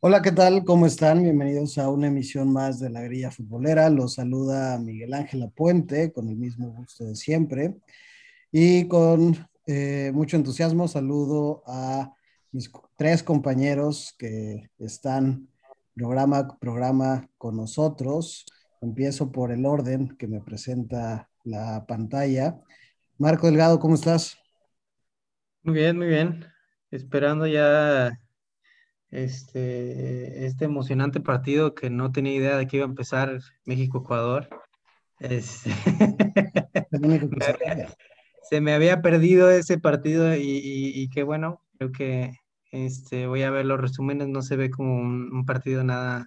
Hola, ¿qué tal? ¿Cómo están? Bienvenidos a una emisión más de la Grilla Futbolera. Los saluda Miguel Ángel Apuente con el mismo gusto de siempre. Y con eh, mucho entusiasmo saludo a mis tres compañeros que están programa programa con nosotros. Empiezo por el orden que me presenta la pantalla. Marco Delgado, ¿cómo estás? Muy bien, muy bien. Esperando ya este, este emocionante partido que no tenía idea de que iba a empezar México-Ecuador. Este, se me había perdido ese partido y, qué bueno, creo que este, voy a ver los resúmenes, no se ve como un, partido nada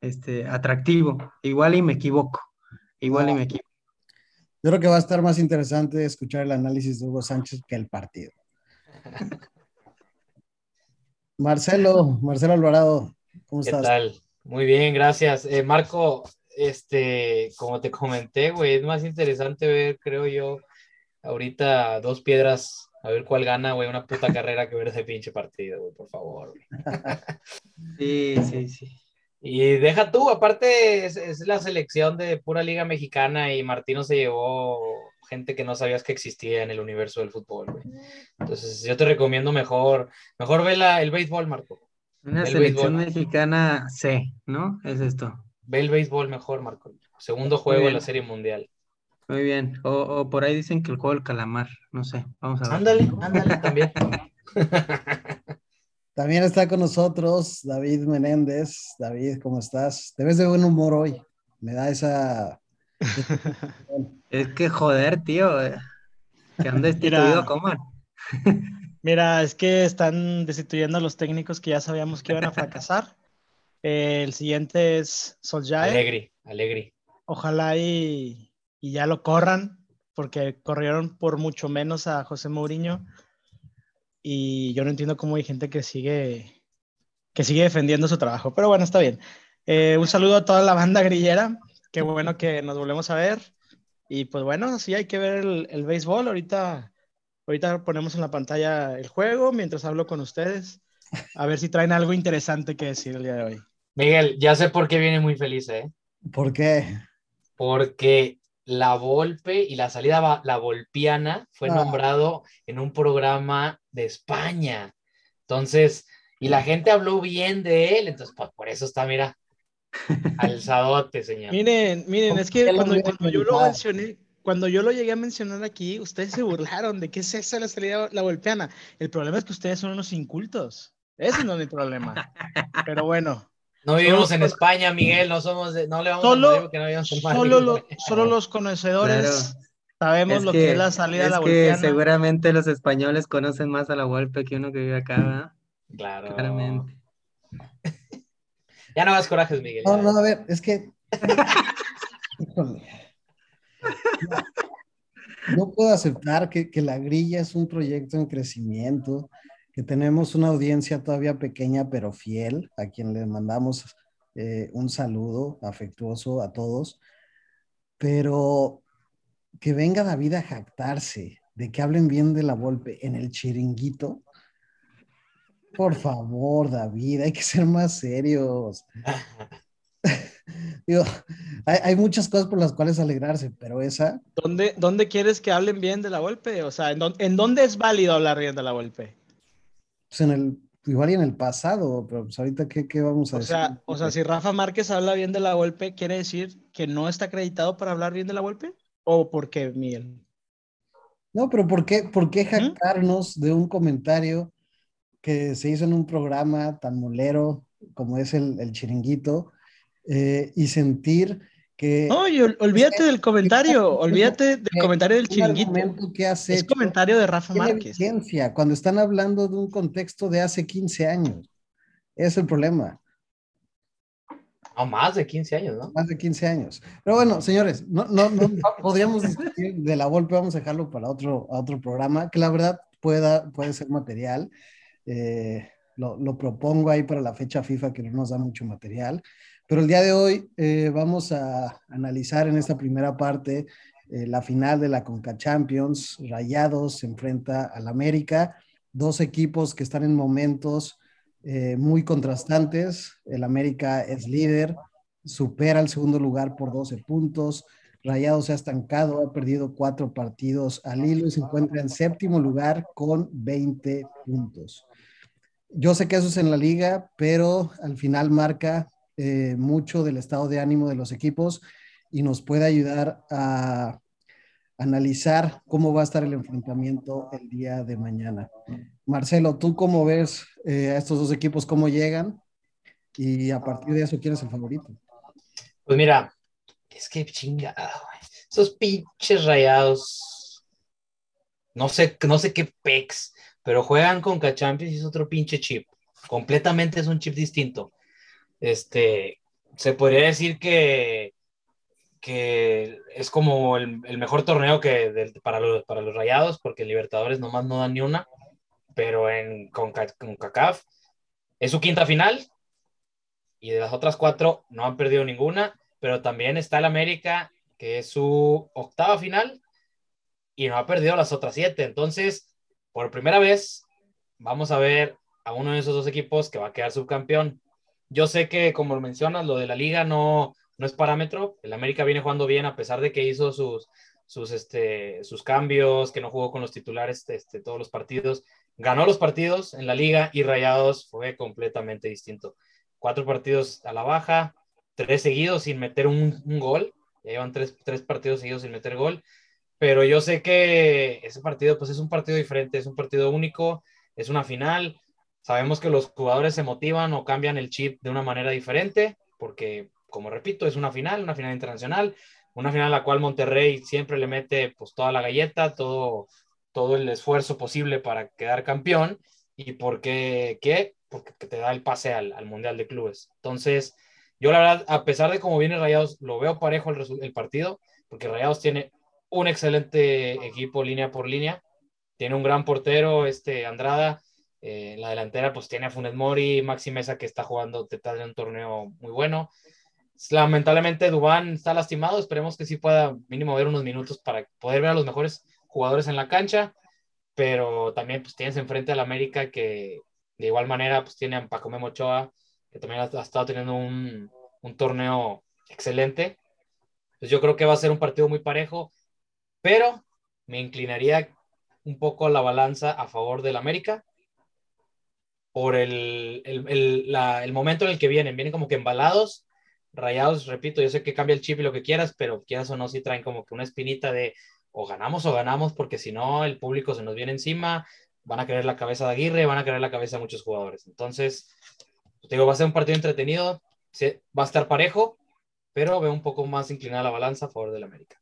este, atractivo. Igual y me equivoco, igual y me equivoco. Yo creo que va a estar más interesante escuchar el análisis de Hugo Sánchez que el partido. Marcelo, Marcelo Alvarado, ¿cómo estás? ¿Qué tal? Muy bien, gracias. Eh, Marco, este, como te comenté, güey, es más interesante ver, creo yo, ahorita dos piedras, a ver cuál gana, güey, una puta carrera que ver ese pinche partido, güey, por favor. Sí, sí, sí. Y deja tú, aparte es, es, la selección de pura liga mexicana y Martino se llevó gente que no sabías que existía en el universo del fútbol, güey. Entonces, yo te recomiendo mejor, mejor ve la, el béisbol, Marco. Una selección mexicana C, ¿no? Es esto. Ve el béisbol mejor, Marco. Segundo juego de la Serie Mundial. Muy bien. O, o, por ahí dicen que el juego del calamar, no sé. Vamos a ver. Ándale, ándale también. También está con nosotros David Menéndez. David, ¿cómo estás? Te ves de buen humor hoy. Me da esa es que joder, tío. Eh, que han destituido mira, mira, es que están destituyendo a los técnicos que ya sabíamos que iban a fracasar. el siguiente es Soljae. Alegri, Alegri. Ojalá y, y, ya lo corran, porque corrieron por mucho menos a José Mourinho. Y yo no entiendo cómo hay gente que sigue, que sigue defendiendo su trabajo. Pero bueno, está bien. Eh, un saludo a toda la banda grillera. Qué bueno que nos volvemos a ver. Y pues bueno, sí hay que ver el, béisbol. Ahorita, ahorita ponemos en la pantalla el juego mientras hablo con ustedes. A ver si traen algo interesante que decir el día de hoy. Miguel, ya sé por qué viene muy feliz, ¿eh? ¿Por qué? Porque la Volpe y la salida La Volpiana fue ah. nombrado en un programa de España. Entonces, y la gente habló bien de él, entonces pues, por eso está, mira, Alzadote, señor. Miren, miren, es que cuando, yo lo mencioné, cuando yo lo llegué a mencionar aquí, ustedes se burlaron de que es esa la salida la golpeana. El problema es que ustedes son unos incultos. Ese no es el problema. Pero bueno. No vivimos en España, Miguel, no somos no le vamos solo, a que no vivimos en Solo, solo los conocedores sabemos lo que, es la salida a la que seguramente los españoles conocen más a la golpe que uno que vive acá, ¿verdad? Claro. Claramente. Ya no hagas corajes, Miguel. No, no, a ver, es que. no puedo aceptar que, la grilla es un proyecto en crecimiento, que tenemos una audiencia todavía pequeña pero fiel, a quien le mandamos eh, un saludo afectuoso a todos, pero que venga David a jactarse de que hablen bien de la golpe en el chiringuito, por favor, David, hay que ser más serios. Digo, hay, muchas cosas por las cuales alegrarse, pero esa. ¿Dónde, dónde quieres que hablen bien de la golpe? O sea, ¿en, dónde es válido hablar bien de la golpe? Pues en el, igual y en el pasado, pero pues ahorita, ¿qué, qué vamos a o decir? Sea, o sea, si Rafa Márquez habla bien de la golpe, ¿quiere decir que no está acreditado para hablar bien de la golpe? ¿O por qué, Miguel? No, pero ¿por qué, por qué ¿Mm? jactarnos de un comentario que se hizo en un programa tan molero como es el, el chiringuito eh, y sentir que... No, olvídate del comentario, olvídate del comentario del chiringuito. Que hace es comentario de Rafa Márquez. Cuando están hablando de un contexto de hace 15 años. Es el problema. No, más de 15 años, ¿no? Más de 15 años. Pero bueno, señores, no, no, no podríamos discutir de la golpe, vamos a dejarlo para otro, otro programa, que la verdad pueda, puede ser material. Eh, lo, propongo ahí para la fecha FIFA que no nos da mucho material. Pero el día de hoy eh, vamos a analizar en esta primera parte eh, la final de la Conca Champions. Rayados se enfrenta al América, dos equipos que están en momentos eh, muy contrastantes. El América es líder, supera el segundo lugar por 12 puntos. Rayados se ha estancado, ha perdido cuatro partidos al hilo y se encuentra en séptimo lugar con 20 puntos. Yo sé que eso es en la liga, pero al final marca eh, mucho del estado de ánimo de los equipos y nos puede ayudar a analizar cómo va a estar el enfrentamiento el día de mañana. Marcelo, ¿tú cómo ves eh, a estos dos equipos, cómo llegan? Y a partir de eso, ¿quién es el favorito? Pues mira, es que chingada, esos pinches rayados, no sé, no sé qué pex, pero juegan con Cachampions y es otro pinche chip. Completamente es un chip distinto. Este, se podría decir que que es como el, mejor torneo que para, los, para los Rayados, porque Libertadores nomás no dan ni una, pero en, con, con CACAF es su quinta final y de las otras cuatro no han perdido ninguna, pero también está el América, que es su octava final y no ha perdido las otras siete. Entonces, por primera vez, vamos a ver a uno de esos dos equipos que va a quedar subcampeón. Yo sé que, como mencionas, lo de la liga no, no es parámetro. El América viene jugando bien a pesar de que hizo sus, sus, este, sus cambios, que no jugó con los titulares este, todos los partidos. Ganó los partidos en la liga y Rayados fue completamente distinto. Cuatro partidos a la baja, tres seguidos sin meter un, gol. llevan tres, tres, partidos seguidos sin meter gol. Pero yo sé que ese partido pues es un partido diferente, es un partido único, es una final. Sabemos que los jugadores se motivan o cambian el chip de una manera diferente porque como repito, es una final, una final internacional, una final a la cual Monterrey siempre le mete pues toda la galleta, todo, todo el esfuerzo posible para quedar campeón. ¿Y por qué? ¿Qué? Porque te da el pase al, al, Mundial de Clubes. Entonces, yo la verdad, a pesar de cómo viene Rayados, lo veo parejo el, el partido, porque Rayados tiene un excelente equipo línea por línea, tiene un gran portero, este Andrada, eh, la delantera pues tiene a Funes Mori, Maxi Mesa que está jugando, está en un torneo muy bueno, Lamentablemente Dubán está lastimado, esperemos que sí pueda mínimo ver unos minutos para poder ver a los mejores jugadores en la cancha, pero también pues tienes enfrente al América que de igual manera pues tiene a Paco Memochoa, que también ha, estado teniendo un, un torneo excelente. Pues yo creo que va a ser un partido muy parejo, pero me inclinaría un poco la balanza a favor del América por el, el, el, momento en el que vienen. Vienen como que embalados Rayados, repito, yo sé que cambia el chip y lo que quieras, pero quieras o no, sí traen como que una espinita de o ganamos o ganamos, porque si no, el público se nos viene encima, van a querer la cabeza de Aguirre, van a querer la cabeza de muchos jugadores. Entonces, te digo, va a ser un partido entretenido, va a estar parejo, pero veo un poco más inclinada la balanza a favor del América.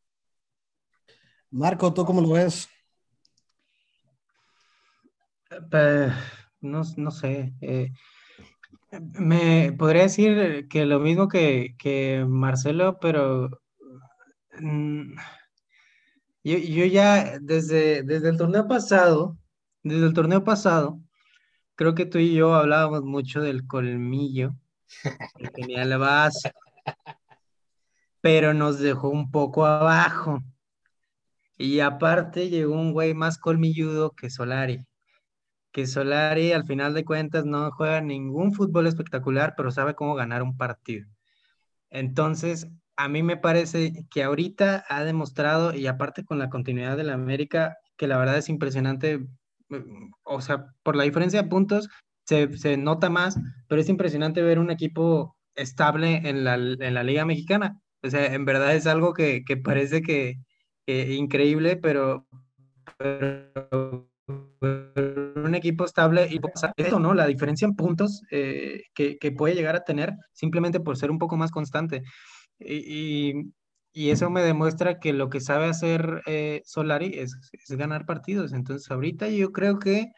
Marco, ¿tú cómo lo ves? Eh, no, no sé. Eh, me podría decir que lo mismo que, Marcelo, pero mm, yo, ya desde, desde el torneo pasado, desde el torneo pasado, creo que tú y yo hablábamos mucho del colmillo que tenía el vaso, pero nos dejó un poco abajo. Y aparte llegó un güey más colmilludo que Solari que Solari al final de cuentas no juega ningún fútbol espectacular, pero sabe cómo ganar un partido. Entonces, a mí me parece que ahorita ha demostrado, y aparte con la continuidad de la América, que la verdad es impresionante, o sea, por la diferencia de puntos se, nota más, pero es impresionante ver un equipo estable en la, en la Liga Mexicana. O sea, en verdad es algo que, parece que, increíble, pero, pero un equipo estable y eso, ¿no? La diferencia en puntos eh, que, puede llegar a tener simplemente por ser un poco más constante. Y, eso me demuestra que lo que sabe hacer eh, Solari es, ganar partidos. Entonces, ahorita yo creo que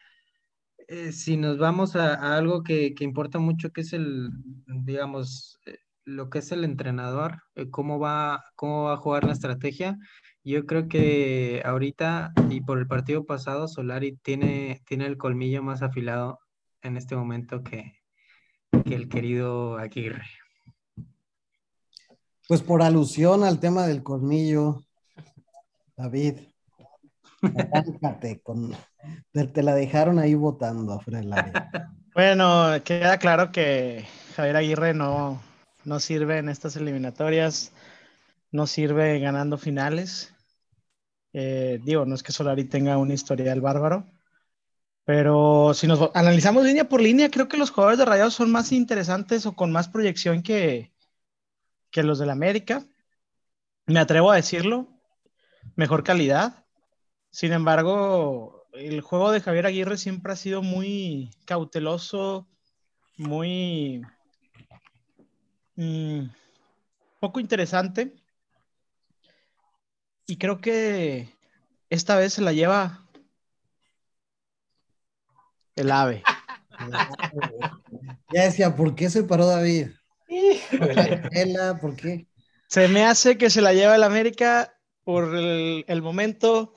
eh, si nos vamos a, algo que, importa mucho, que es el, digamos, lo que es el entrenador, cómo, va, cómo va a jugar la estrategia, yo creo que ahorita y por el partido pasado, Solari tiene, tiene el colmillo más afilado en este momento que, el querido Aguirre. Pues por alusión al tema del colmillo, David, con, te, la dejaron ahí votando área. Bueno, queda claro que Javier Aguirre no, no sirve en estas eliminatorias, no sirve ganando finales. Eh, digo, no es que Solari tenga una historial bárbaro, pero si nos analizamos línea por línea, creo que los jugadores de Rayados son más interesantes o con más proyección que, que los del América. Me atrevo a decirlo, mejor calidad. Sin embargo, el juego de Javier Aguirre siempre ha sido muy cauteloso, muy mm, poco interesante. Y creo que esta vez se la lleva el ave. Ya decía, ¿por qué se paró David? ¿Por qué? Se me hace que se la lleva el América por el, momento,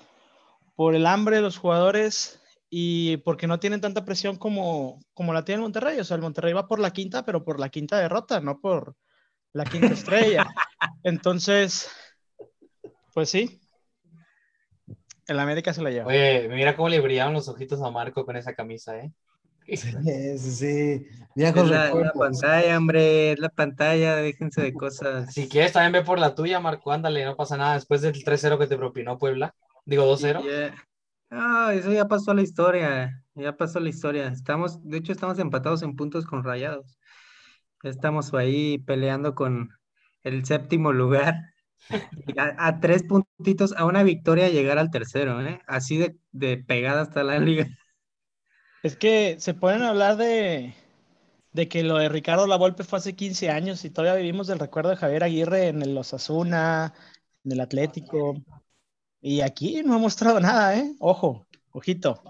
por el hambre de los jugadores y porque no tienen tanta presión como, como la tiene el Monterrey. O sea, el Monterrey va por la quinta, pero por la quinta derrota, no por la quinta estrella. Entonces, pues sí, el América se la lleva. Oye, mira cómo le brillaban los ojitos a Marco con esa camisa, ¿eh? Sí, sí, sí. Es la, la, pantalla, hombre, es la pantalla, déjense de cosas. Si quieres, también ve por la tuya, Marco, ándale, no pasa nada. Después del 3-0 que te propinó Puebla, digo 2-0. Ah, eso ya pasó la historia, ya pasó la historia. Estamos, de hecho, estamos empatados en puntos con Rayados. Estamos ahí peleando con el séptimo lugar. A, tres puntitos, a una victoria llegar al tercero, ¿eh? Así de, de pegada hasta la liga. Es que se pueden hablar de, de que lo de Ricardo Lavolpe fue hace 15 años y todavía vivimos del recuerdo de Javier Aguirre en el Osasuna, en el Atlético. Y aquí no ha mostrado nada, ¿eh? Ojo, ojito.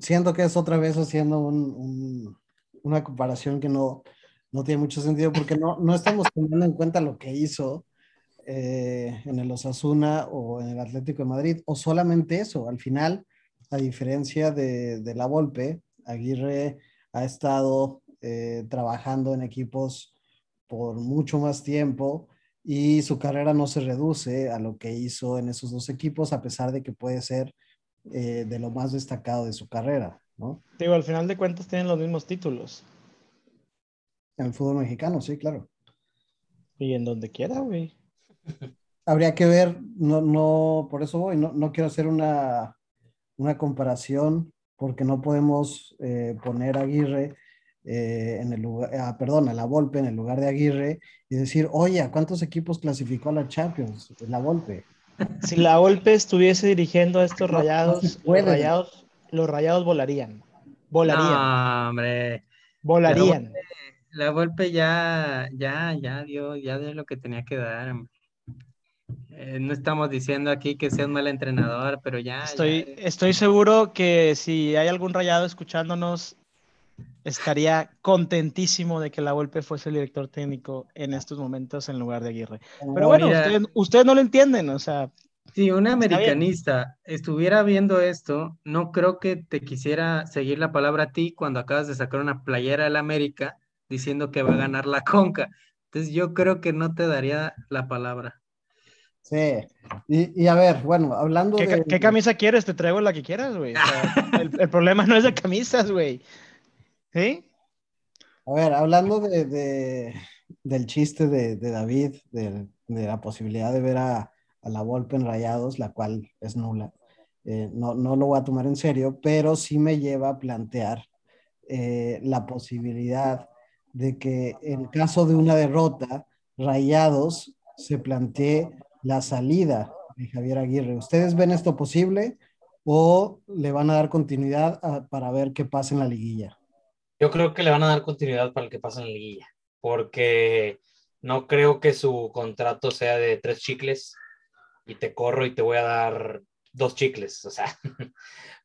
siento que es otra vez haciendo una comparación que no, no tiene mucho sentido porque no, no estamos teniendo en cuenta lo que hizo eh, en el Osasuna o en el Atlético de Madrid, o solamente eso. Al final, a diferencia de, de la Volpe, Aguirre ha estado eh, trabajando en equipos por mucho más tiempo y su carrera no se reduce a lo que hizo en esos dos equipos, a pesar de que puede ser eh, de lo más destacado de su carrera, ¿no? Digo, al final de cuentas tienen los mismos títulos. En el fútbol mexicano, sí, claro. Y en donde quiera, güey. Habría que ver, no, no, por eso voy, no, no quiero hacer una, una comparación, porque no podemos eh, poner a Aguirre eh, en el lugar, ah, perdón, a la Volpe en el lugar de Aguirre y decir, oye, ¿a cuántos equipos clasificó a la Champions? La Volpe. Si la Volpe estuviese dirigiendo a estos rayados, los rayados, los rayados volarían. Volarían. No, hombre. Volarían la golpe ya, ya, ya dio, ya dio lo que tenía que dar. Eh, no estamos diciendo aquí que sea un mal entrenador, pero ya. Estoy, estoy seguro que si hay algún rayado escuchándonos, estaría contentísimo de que la golpe fuese el director técnico en estos momentos en lugar de Aguirre. Pero bueno, ustedes, no lo entienden, o sea. Si un americanista estuviera viendo esto, no creo que te quisiera seguir la palabra a ti cuando acabas de sacar una playera del América diciendo que va a ganar la conca. Entonces yo creo que no te daría la palabra. Sí, y, a ver, bueno, hablando ¿Qué, de... ¿Qué camisa quieres? Te traigo la que quieras, güey. el, problema no es de camisas, güey. ¿Sí? A ver, hablando de, del chiste de, David, de, la posibilidad de ver a, la Volpe en Rayados, la cual es nula, eh, no, no lo voy a tomar en serio, pero sí me lleva a plantear eh, la posibilidad de que en caso de una derrota, Rayados se plantee la salida de Javier Aguirre. ¿Ustedes ven esto posible o le van a dar continuidad para ver qué pasa en la liguilla? Yo creo que le van a dar continuidad para el que pasa en la liguilla, porque no creo que su contrato sea de tres chicles y te corro y te voy a dar dos chicles. O sea,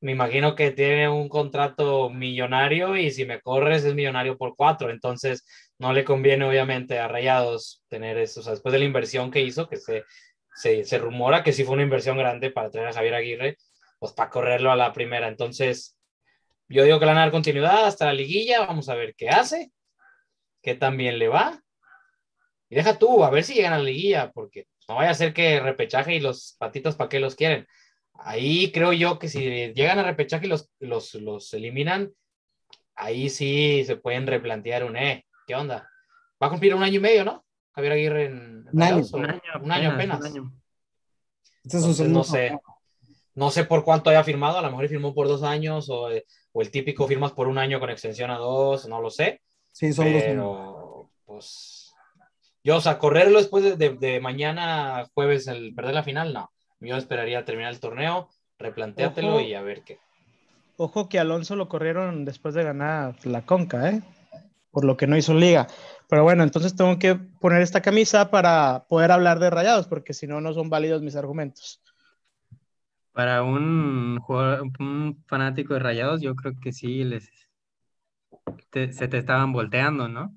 me imagino que tiene un contrato millonario y si me corres es millonario por cuatro. Entonces, no le conviene obviamente a Rayados tener eso. O sea, después de la inversión que hizo, que se, se, se rumora que sí fue una inversión grande para traer a Javier Aguirre, pues para correrlo a la primera. Entonces, yo digo que le van a dar continuidad hasta la liguilla. Vamos a ver qué hace, qué también le va. Y deja tú, a ver si llegan a la liguilla, porque no vaya a ser que repechaje y los patitos para qué los quieren ahí creo yo que si llegan a repechaje y los, los, los eliminan, ahí sí se pueden replantear un, eh, ¿qué onda? Va a cumplir un año y medio, ¿no? Javier Aguirre en... Un año. Un año, un año apenas, un año. Este es su Entonces, segundo no sé. No sé por cuánto haya firmado, a lo mejor firmó por dos años o, eh, o el típico firmas por un año con extensión a dos, no lo sé. Sí, son dos años. Pero, pues, yo, o sea, correrlo después de, de- de mañana jueves, el perder la final, no. Yo esperaría terminar el torneo, replanteártelo Ojo. y a ver qué. Ojo que Alonso lo corrieron después de ganar la Conca, ¿eh? Por lo que no hizo liga. Pero bueno, entonces tengo que poner esta camisa para poder hablar de rayados, porque si no, no son válidos mis argumentos. Para un jugador, un fanático de Rayados, yo creo que sí les te- se te estaban volteando, ¿no?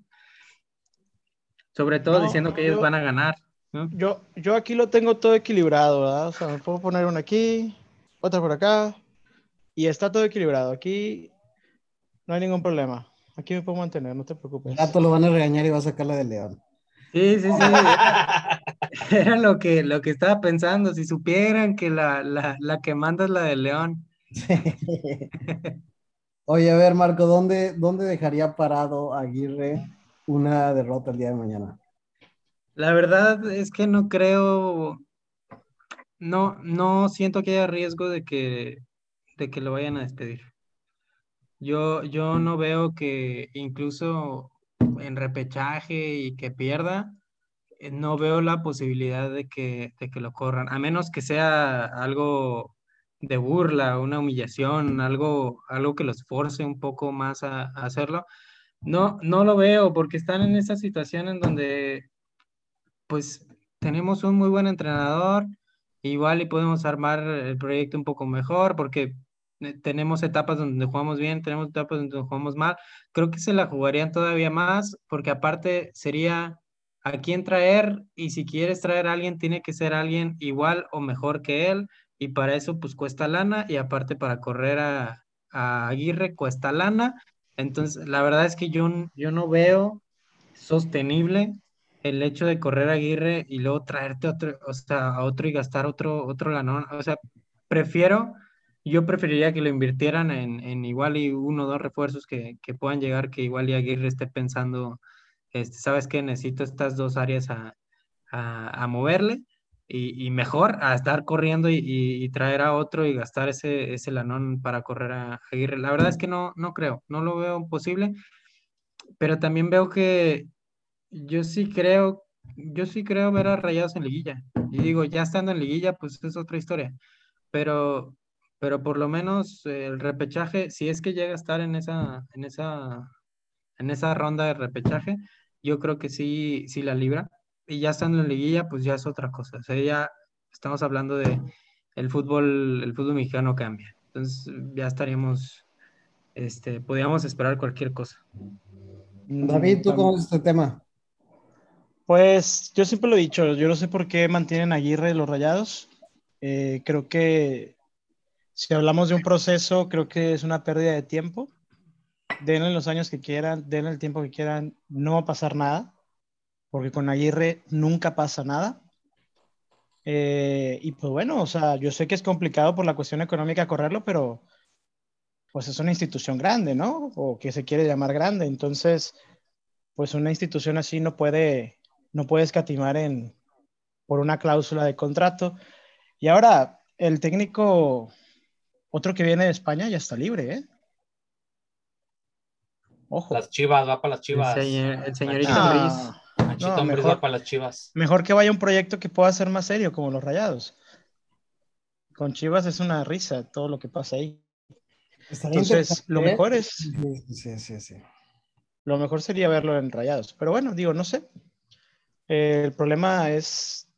Sobre todo No, diciendo que ellos yo- van a ganar, ¿no? Yo, yo aquí lo tengo todo equilibrado, ¿verdad? O sea, me puedo poner una aquí, otra por acá, y está todo equilibrado. Aquí no hay ningún problema. Aquí me puedo mantener, no te preocupes. El gato lo van a regañar y va a sacar la de León. Sí, sí, sí. Era lo que, lo que estaba pensando. Si supieran que la, la, la que manda es la de León. Oye, a ver, Marco, ¿dónde, ¿dónde dejaría parado Aguirre una derrota el día de mañana? La verdad es que no creo, no, no siento que haya riesgo de que, de que lo vayan a despedir. Yo, yo no veo que incluso en repechaje y que pierda, eh, no veo la posibilidad de que, de que lo corran, a menos que sea algo de burla, una humillación, algo, algo que los force un poco más a, a hacerlo. No, no lo veo porque están en esa situación en donde pues tenemos un muy buen entrenador, igual y podemos armar el proyecto un poco mejor porque eh, tenemos etapas donde jugamos bien, tenemos etapas donde jugamos mal. Creo que se la jugarían todavía más porque aparte sería a quién traer y si quieres traer a alguien tiene que ser alguien igual o mejor que él y para eso pues cuesta lana y aparte para correr a, a Aguirre cuesta lana. Entonces, la verdad es que yo, yo no veo sostenible el hecho de correr a Aguirre y luego traerte otro, o sea, a otro y gastar otro, otro lanón. O sea, prefiero, yo preferiría que lo invirtieran en, en igual y uno o dos refuerzos que, que puedan llegar, que igual y Aguirre esté pensando, este, ¿sabes qué? Necesito estas dos áreas a, a, moverle. Y, mejor a estar corriendo y traer a otro y gastar ese, ese lanón para correr a Aguirre. La verdad es que no, no creo, no lo veo posible, pero también veo que yo sí creo, yo sí creo ver a Rayados en liguilla. Y digo, ya estando en liguilla, pues es otra historia. Pero, pero por lo menos eh, el repechaje, si es que llega a estar en esa, en esa, en esa ronda de repechaje, yo creo que sí, sí la libra. Y ya estando en liguilla, pues ya es otra cosa. O sea, ya estamos hablando de el fútbol, el fútbol mexicano cambia. Entonces ya estaríamos, este, podríamos esperar cualquier cosa. David, ¿tú cómo ves este tema? Pues yo siempre lo he dicho, yo no sé por qué mantienen a Aguirre los rayados. Eh, creo que si hablamos de un proceso, creo que es una pérdida de tiempo. Denle los años que quieran, denle el tiempo que quieran, no va a pasar nada, porque con Aguirre nunca pasa nada. Eh, y pues bueno, o sea, yo sé que es complicado por la cuestión económica correrlo, pero pues es una institución grande, ¿no? O que se quiere llamar grande. Entonces, pues una institución así no puede, no puede escatimar en, por una cláusula de contrato. Y ahora, el técnico, otro que viene de España, ya está libre, ¿eh? Ojo. Las chivas, va para las El, chivas. señor- el señorito Nachito- Ambriz. Ah, no, mejor- va para las chivas. mejor que vaya un proyecto que pueda ser más serio, como los Rayados. Con Chivas es una risa todo lo que pasa ahí. Estaría Entonces, lo ¿eh? mejor es, Sí, sí, sí, sí. lo mejor sería verlo en Rayados. Pero bueno, digo, no sé. Eh, el problema es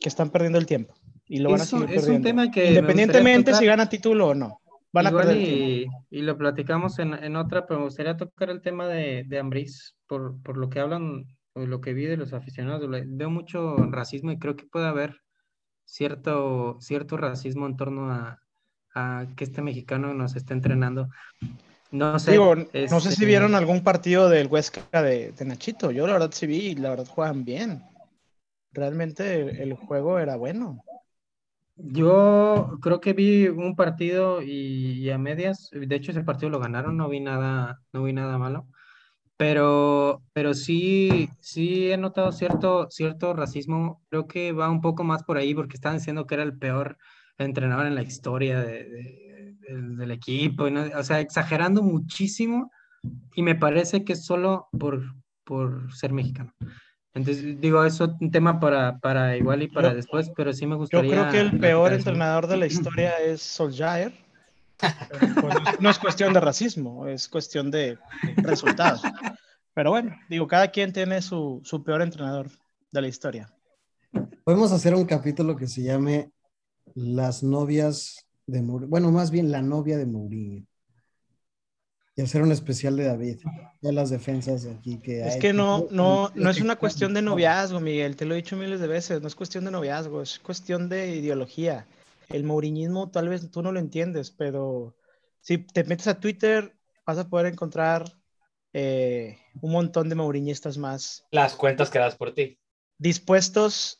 que están perdiendo el tiempo y lo van a seguir es un perdiendo. tema que Independientemente si gana título o no, van a perder y, y lo platicamos en, en otra, pero me gustaría tocar el tema de, de Ambriz, por, por lo que hablan, o lo que vi de los aficionados. Veo mucho racismo y creo que puede haber cierto, cierto racismo en torno a, a que este mexicano nos está entrenando. No sé. Digo, no sé si este, vieron algún partido del Huesca de, de Nachito. Yo la verdad sí vi y la verdad juegan bien. Realmente el, el juego era bueno. Yo creo que vi un partido y, a medias, de hecho ese partido lo ganaron, no vi nada, no vi nada malo, pero, pero sí, sí he notado cierto, cierto racismo, creo que va un poco más por ahí porque estaban diciendo que era el peor entrenador en la historia del equipo, o sea, exagerando muchísimo y me parece que es solo por, por ser mexicano. Entonces, digo, es un tema para, para igual y para después, pero sí me gustaría. Yo creo que el peor entrenador de la historia es Solskjaer. no es cuestión de racismo, es cuestión de resultados. Pero bueno, digo, cada quien tiene su, su peor entrenador de la historia. Podemos hacer un capítulo que se llame Las novias de Mourinho. Bueno, más bien la novia de Mourinho y hacer un especial de David, de las defensas aquí que Es que no, no, no es una cuestión de noviazgo, Miguel, te lo he dicho miles de veces, no es cuestión de noviazgo, es cuestión de ideología. El mouriñismo tal vez tú no lo entiendes, pero si te metes a Twitter vas a poder encontrar eh, un montón de mouriñistas más. Las cuentas que das por ti. Dispuestos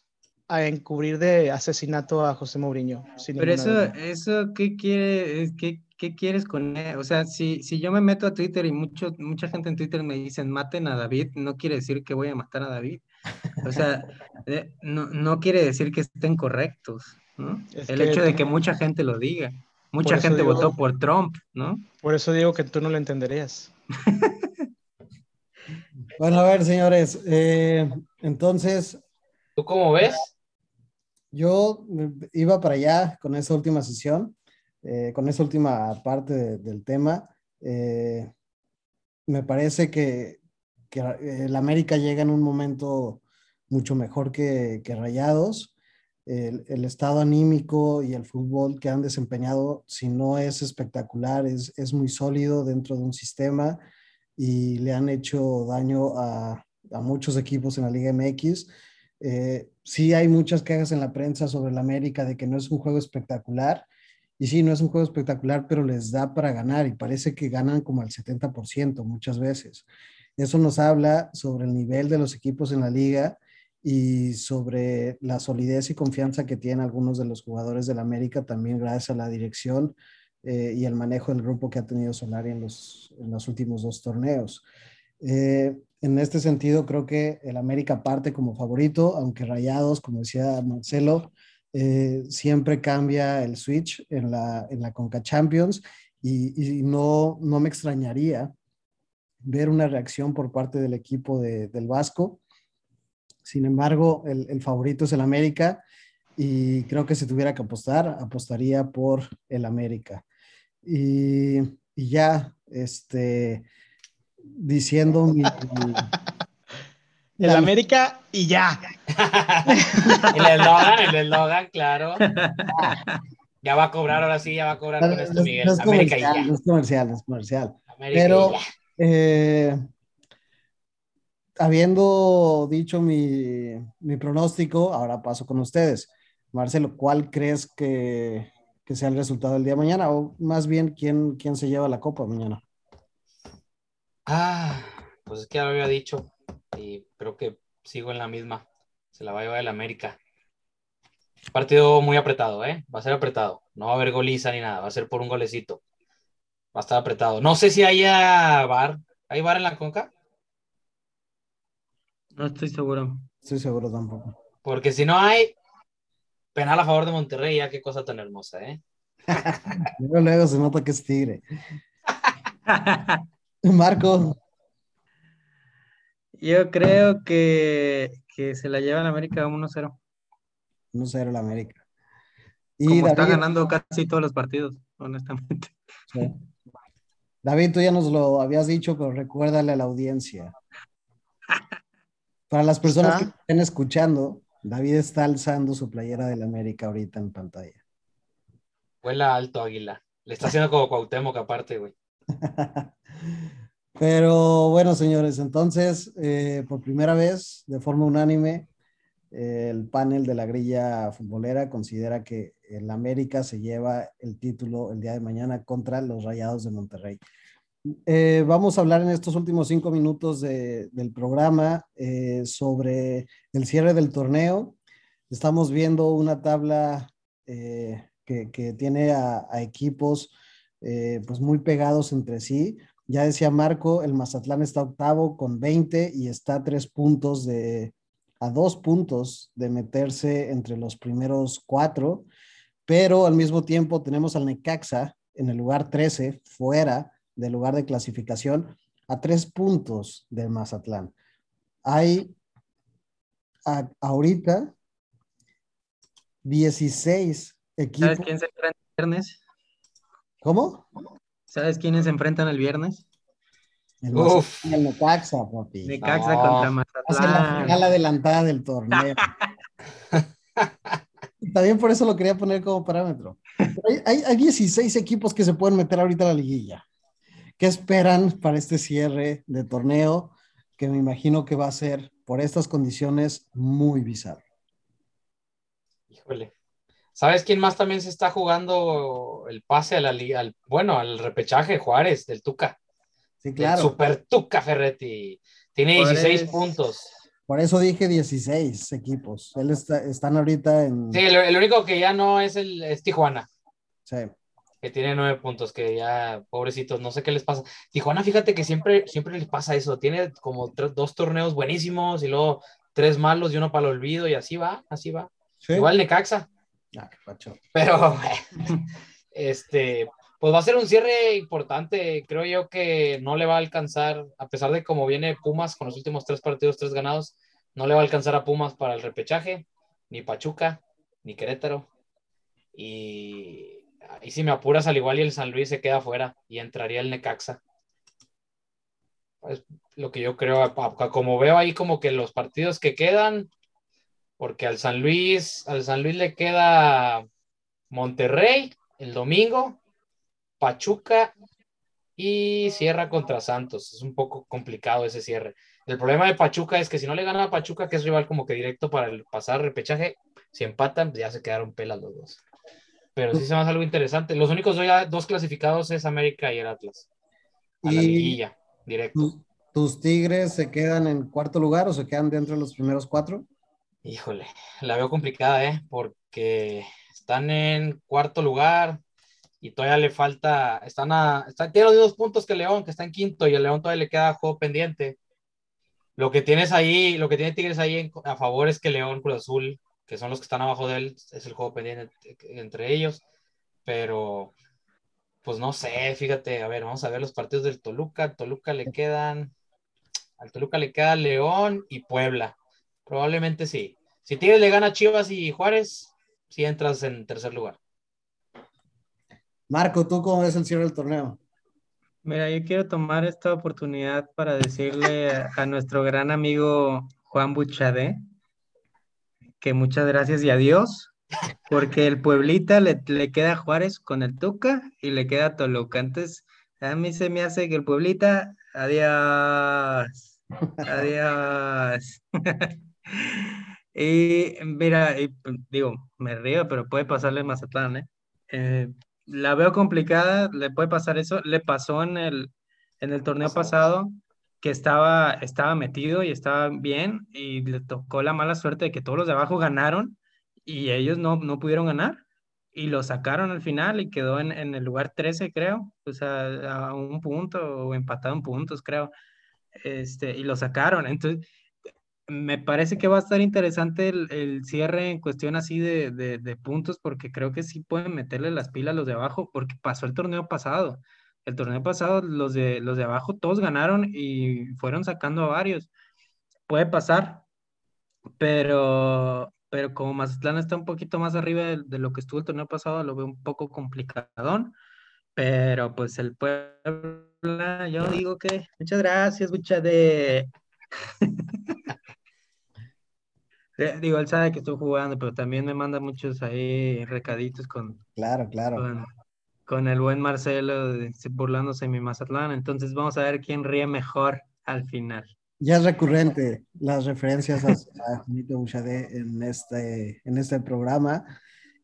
a encubrir de asesinato a José Mourinho. Pero eso, eso, ¿qué quiere? ¿Qué, ¿qué quieres con él? O sea, si, si yo me meto a Twitter y mucho, mucha gente en Twitter me dicen maten a David, no quiere decir que voy a matar a David. O sea, eh, no, no, quiere decir que estén correctos, ¿no? El hecho de que mucha gente lo diga. Mucha gente votó por Trump, ¿no? Por eso digo que tú no lo entenderías. bueno, a ver, señores, eh, entonces... ¿Tú cómo ves? Yo iba para allá con esa última sesión. Eh, con esa última parte del tema, eh, me parece que, que, el América llega en un momento mucho mejor que, que Rayados. El, el, estado anímico y el fútbol que han desempeñado, si no es espectacular, es, es muy sólido dentro de un sistema y le han hecho daño a, a muchos equipos en la Liga MX. Eh, sí hay muchas quejas en la prensa sobre el América de que no es un juego espectacular, y sí, no es un juego espectacular, pero les da para ganar y parece que ganan como al 70% muchas veces. Eso nos habla sobre el nivel de los equipos en la liga y sobre la solidez y confianza que tienen algunos de los jugadores del América, también gracias a la dirección eh, y el manejo del grupo que ha tenido Solari en los, en los últimos dos torneos. Eh, en este sentido, creo que el América parte como favorito, aunque Rayados, como decía Marcelo, eh, siempre cambia el switch en la, en la Conca Champions y, no, no me extrañaría ver una reacción por parte del equipo del Vasco. Sin embargo, el, favorito es el América y creo que si tuviera que apostar, apostaría por el América. Y, ya, este, diciendo mi, el América y ya. el eslogan, el eslogan, claro. Ya va a cobrar, ahora sí, ya va a cobrar con esto, Miguel. No es América comercial, y ya. No es comercial, no es comercial. Pero, eh, habiendo dicho mi, mi, pronóstico, ahora paso con ustedes. Marcelo, ¿cuál crees que, que, sea el resultado del día de mañana? O más bien, ¿quién, quién se lleva la copa mañana? Ah, pues es que ya lo había dicho y creo que sigo en la misma. Se la va a llevar el América. Partido muy apretado, ¿eh? Va a ser apretado. No va a haber goliza ni nada. Va a ser por un golecito. Va a estar apretado. No sé si haya bar. ¿Hay bar en la conca? No estoy seguro. Estoy seguro tampoco. Porque si no hay, penal a favor de Monterrey, ya qué cosa tan hermosa, ¿eh? luego, luego se nota que es tigre. Marco. Yo creo que, que se la lleva en América 1-0. 1-0 la América. Y Como está ganando casi todos los partidos, honestamente. David, tú ya nos lo habías dicho, pero recuérdale a la audiencia. Para las personas que estén escuchando, David está alzando su playera del América ahorita en pantalla. Vuela alto, Águila. Le está haciendo como Cuauhtémoc aparte, güey. Pero bueno, señores, entonces, eh, por primera vez, de forma unánime, el panel de la grilla futbolera considera que el América se lleva el título el día de mañana contra los Rayados de Monterrey. Eh, vamos a hablar en estos últimos cinco minutos del programa eh, sobre el cierre del torneo. Estamos viendo una tabla eh, que, que, tiene a, a equipos eh, pues muy pegados entre sí. Ya decía Marco, el Mazatlán está octavo con 20 y está a tres puntos de, a dos puntos de meterse entre los primeros cuatro, pero al mismo tiempo tenemos al Necaxa en el lugar 13, fuera del lugar de clasificación, a tres puntos del Mazatlán. Hay ahorita 16 equipos. ¿Sabes quién se enfrenta el viernes? ¿Cómo? ¿Sabes quiénes se enfrentan el viernes? El, Uf. el Necaxa, papi. Necaxa no. contra Mazatlán. la final adelantada del torneo. También por eso lo quería poner como parámetro. Hay, hay, hay, 16 equipos que se pueden meter ahorita a la liguilla. ¿Qué esperan para este cierre de torneo? Que me imagino que va a ser, por estas condiciones, muy bizarro. Híjole. ¿Sabes quién más también se está jugando el pase a la liga? Al, bueno, al repechaje, Juárez, del Tuca. Sí, claro. El super Tuca Ferretti. Tiene 16 Juárez. puntos. Por eso dije 16 equipos. Él está, están ahorita en. Sí, el, el, único que ya no es el es Tijuana. Sí. Que tiene nueve puntos, que ya, pobrecitos, no sé qué les pasa. Tijuana, fíjate que siempre, siempre les pasa eso. Tiene como tres, dos torneos buenísimos y luego tres malos y uno para el olvido, y así va, así va. ¿Sí? Igual Necaxa. Ah. Pero, este, pues va a ser un cierre importante. Creo yo que no le va a alcanzar, a pesar de cómo viene Pumas con los últimos tres partidos, tres ganados, no le va a alcanzar a Pumas para el repechaje, ni Pachuca, ni Querétaro. Y si me apuras, al igual y el San Luis se queda fuera y entraría el Necaxa. Es lo que yo creo, como veo ahí como que los partidos que quedan, porque al San Luis, al San Luis le queda Monterrey el domingo, Pachuca y cierra contra Santos. Es un poco complicado ese cierre. El problema de Pachuca es que si no le gana a Pachuca, que es rival como que directo para el pasar repechaje, si empatan, ya se quedaron pelas los dos. Pero sí se me hace algo interesante. Los únicos dos clasificados es América y el Atlas. A y la liguilla, directo. ¿Tus Tigres se quedan en cuarto lugar o se quedan dentro de los primeros cuatro? Híjole, la veo complicada, ¿eh? Porque están en cuarto lugar y todavía le falta, están a, están, tiene los puntos que León, que está en quinto y el León todavía le queda juego pendiente. Lo que tienes ahí, lo que tiene Tigres ahí a favor es que León, Cruz Azul, que son los que están abajo de él, es el juego pendiente entre ellos, pero pues no sé, fíjate, a ver, vamos a ver los partidos del Toluca, Toluca le quedan, al Toluca le queda León y Puebla, probablemente sí. Si Tigres le gana a Chivas y Juárez, sí entras en tercer lugar. Marco, ¿tú cómo ves el cierre del torneo? Mira, yo quiero tomar esta oportunidad para decirle a, a nuestro gran amigo Juan Buchade que muchas gracias y adiós, porque el Pueblita le, le, queda a Juárez con el Tuca y le queda a Toluca. Entonces, a mí se me hace que el Pueblita, adiós, adiós. y mira, y, digo, me río, pero puede pasarle Mazatlán, ¿eh? ¿eh? La veo complicada, le puede pasar eso, le pasó en el, en el torneo pasado que estaba, estaba metido y estaba bien y le tocó la mala suerte de que todos los de abajo ganaron y ellos no, no pudieron ganar y lo sacaron al final y quedó en, en el lugar 13 creo, o sea, a un punto o empatado en puntos creo, este, y lo sacaron. Entonces, me parece que va a estar interesante el, el cierre en cuestión así de, de, puntos porque creo que sí pueden meterle las pilas a los de abajo porque pasó el torneo pasado el torneo pasado los de, los de abajo todos ganaron y fueron sacando a varios. Puede pasar, pero, pero como Mazatlán está un poquito más arriba de, de, lo que estuvo el torneo pasado, lo veo un poco complicadón. Pero pues el Puebla, yo digo que muchas gracias, mucha de... Digo, él sabe que estoy jugando, pero también me manda muchos ahí recaditos con... Claro, claro. Con, con el buen Marcelo burlándose de mi Mazatlán. Entonces vamos a ver quién ríe mejor al final. Ya es recurrente las referencias a, a Juanito Bouchade en este, en este programa.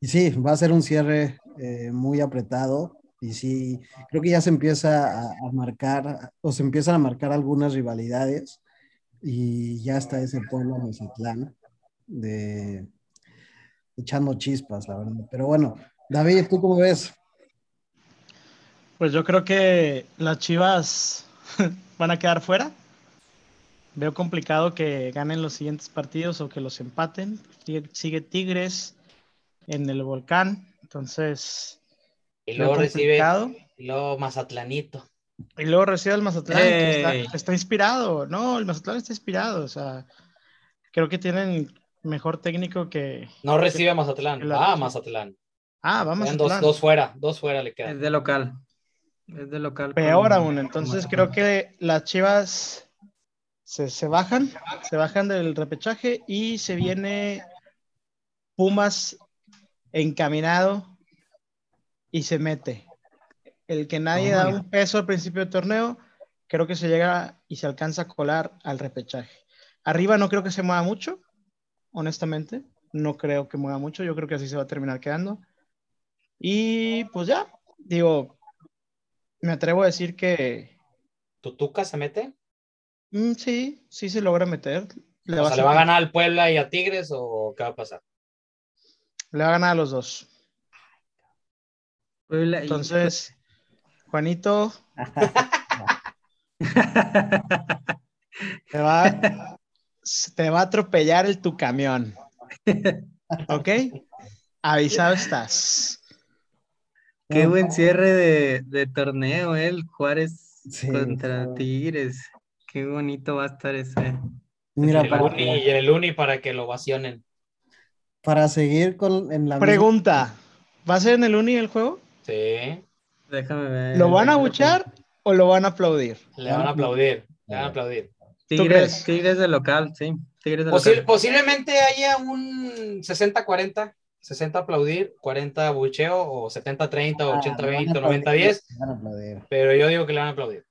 Y sí, va a ser un cierre eh, muy apretado. Y sí, creo que ya se empieza a, a, marcar, o se empiezan a marcar algunas rivalidades. Y ya está ese pueblo Mazatlán de, echando chispas, la verdad. Pero bueno, David, ¿tú cómo ves? Pues yo creo que las Chivas van a quedar fuera. Veo complicado que ganen los siguientes partidos o que los empaten. Sigue, sigue Tigres en el volcán. Entonces, Y luego recibe, y luego Mazatlanito. Y luego recibe al Mazatlán, que está, ¡Ey! está inspirado. No, el Mazatlán está inspirado. O sea, creo que tienen mejor técnico que. No recibe a Mazatlán, que la- va a Mazatlán. Ah, vamos a dos, dos fuera, dos fuera le Es quedan. de local. Es de local. Peor con- aún. Entonces creo que las Chivas se, se bajan, se bajan del repechaje y se viene Pumas encaminado y se mete. El que nadie da un peso al principio del torneo, creo que se llega y se alcanza a colar al repechaje. Arriba no creo que se mueva mucho, honestamente. No creo que mueva mucho. Yo creo que así se va a terminar quedando. Y pues ya, digo, me atrevo a decir que ¿Tutuca se mete? mm, sí, sí se logra meter. Le O va, sea, a ¿le va a ganar al Puebla y a Tigres o qué va a pasar? le va a ganar a los dos. Puebla y- Entonces, Juanito, te va, te va a atropellar el tu camión. ¿Ok? Avisado estás. Qué buen cierre de, de torneo, ¿eh? El Juárez Sí, contra sí. Tigres. Qué bonito va a estar ese. Mira, el para, uni, y el uni para que lo ovacionen. para seguir con en la misma- Pregunta, ¿va a ser en el uni el juego? Sí, Déjame ver. ¿Lo van a déjame buchar o lo van a aplaudir? le van a aplaudir, le van a aplaudir. Tigres, Tigres de local, sí. Tigres de Posi- local. posiblemente haya un 60-40, 60 aplaudir, 40 bucheo o 70-30 o Ah, 80-20 le o van a aplaudir, 90-10, le van a aplaudir, pero yo digo que le van a aplaudir.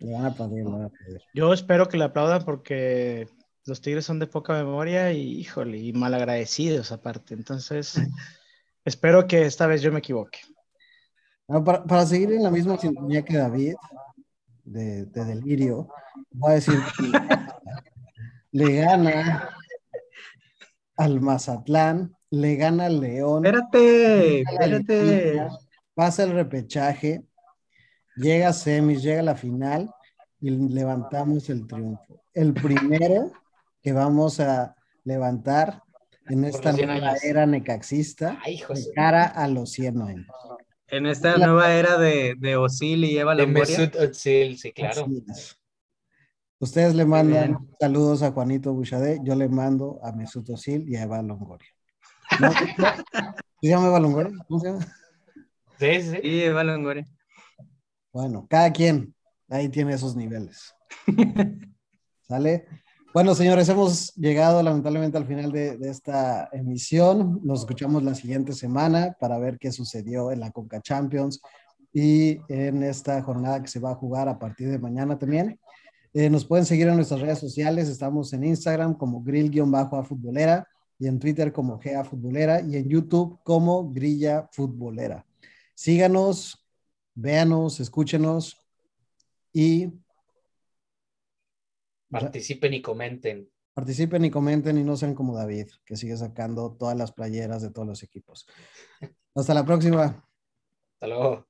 le van a aplaudir, le van a aplaudir. Yo espero que le aplaudan porque los Tigres son de poca memoria y, híjole, y malagradecidos aparte. Entonces, espero que esta vez yo me equivoque. Ah, para, para seguir en la misma sintonía que David, de, de Delirio, voy a decir que le gana al Mazatlán, le gana al León, Espérate, espérate. Pasa el repechaje, llega a semis, llega a la final y levantamos el triunfo. El primero que vamos a levantar en esta los 100 nueva era necaxista Ay, de cara a los 100 años. En esta nueva era de, de Osil y Eva de Longoria. Mesut sí, claro. Ustedes le mandan bien. saludos a Juanito Bouchardé, yo le mando a Mesut Özil y a Eva Longoria. ¿No? ¿Se llama Eva Longoria? ¿Cómo se llama? Sí, sí, sí. Sí, Eva Longoria. Bueno, cada quien ahí tiene esos niveles. ¿Sale? Bueno, señores, hemos llegado lamentablemente al final de, esta emisión. Nos escuchamos la siguiente semana para ver qué sucedió en la Conca Champions y en esta jornada que se va a jugar a partir de mañana también. Eh, nos pueden seguir en nuestras redes sociales. Estamos en Instagram como grill-a futbolera y en Twitter como GA Futbolera y en YouTube como Grilla Futbolera. Síganos, véanos, escúchenos y Participen y comenten. participen y comenten y no sean como David, que sigue sacando todas las playeras de todos los equipos. Hasta la próxima. Hasta luego.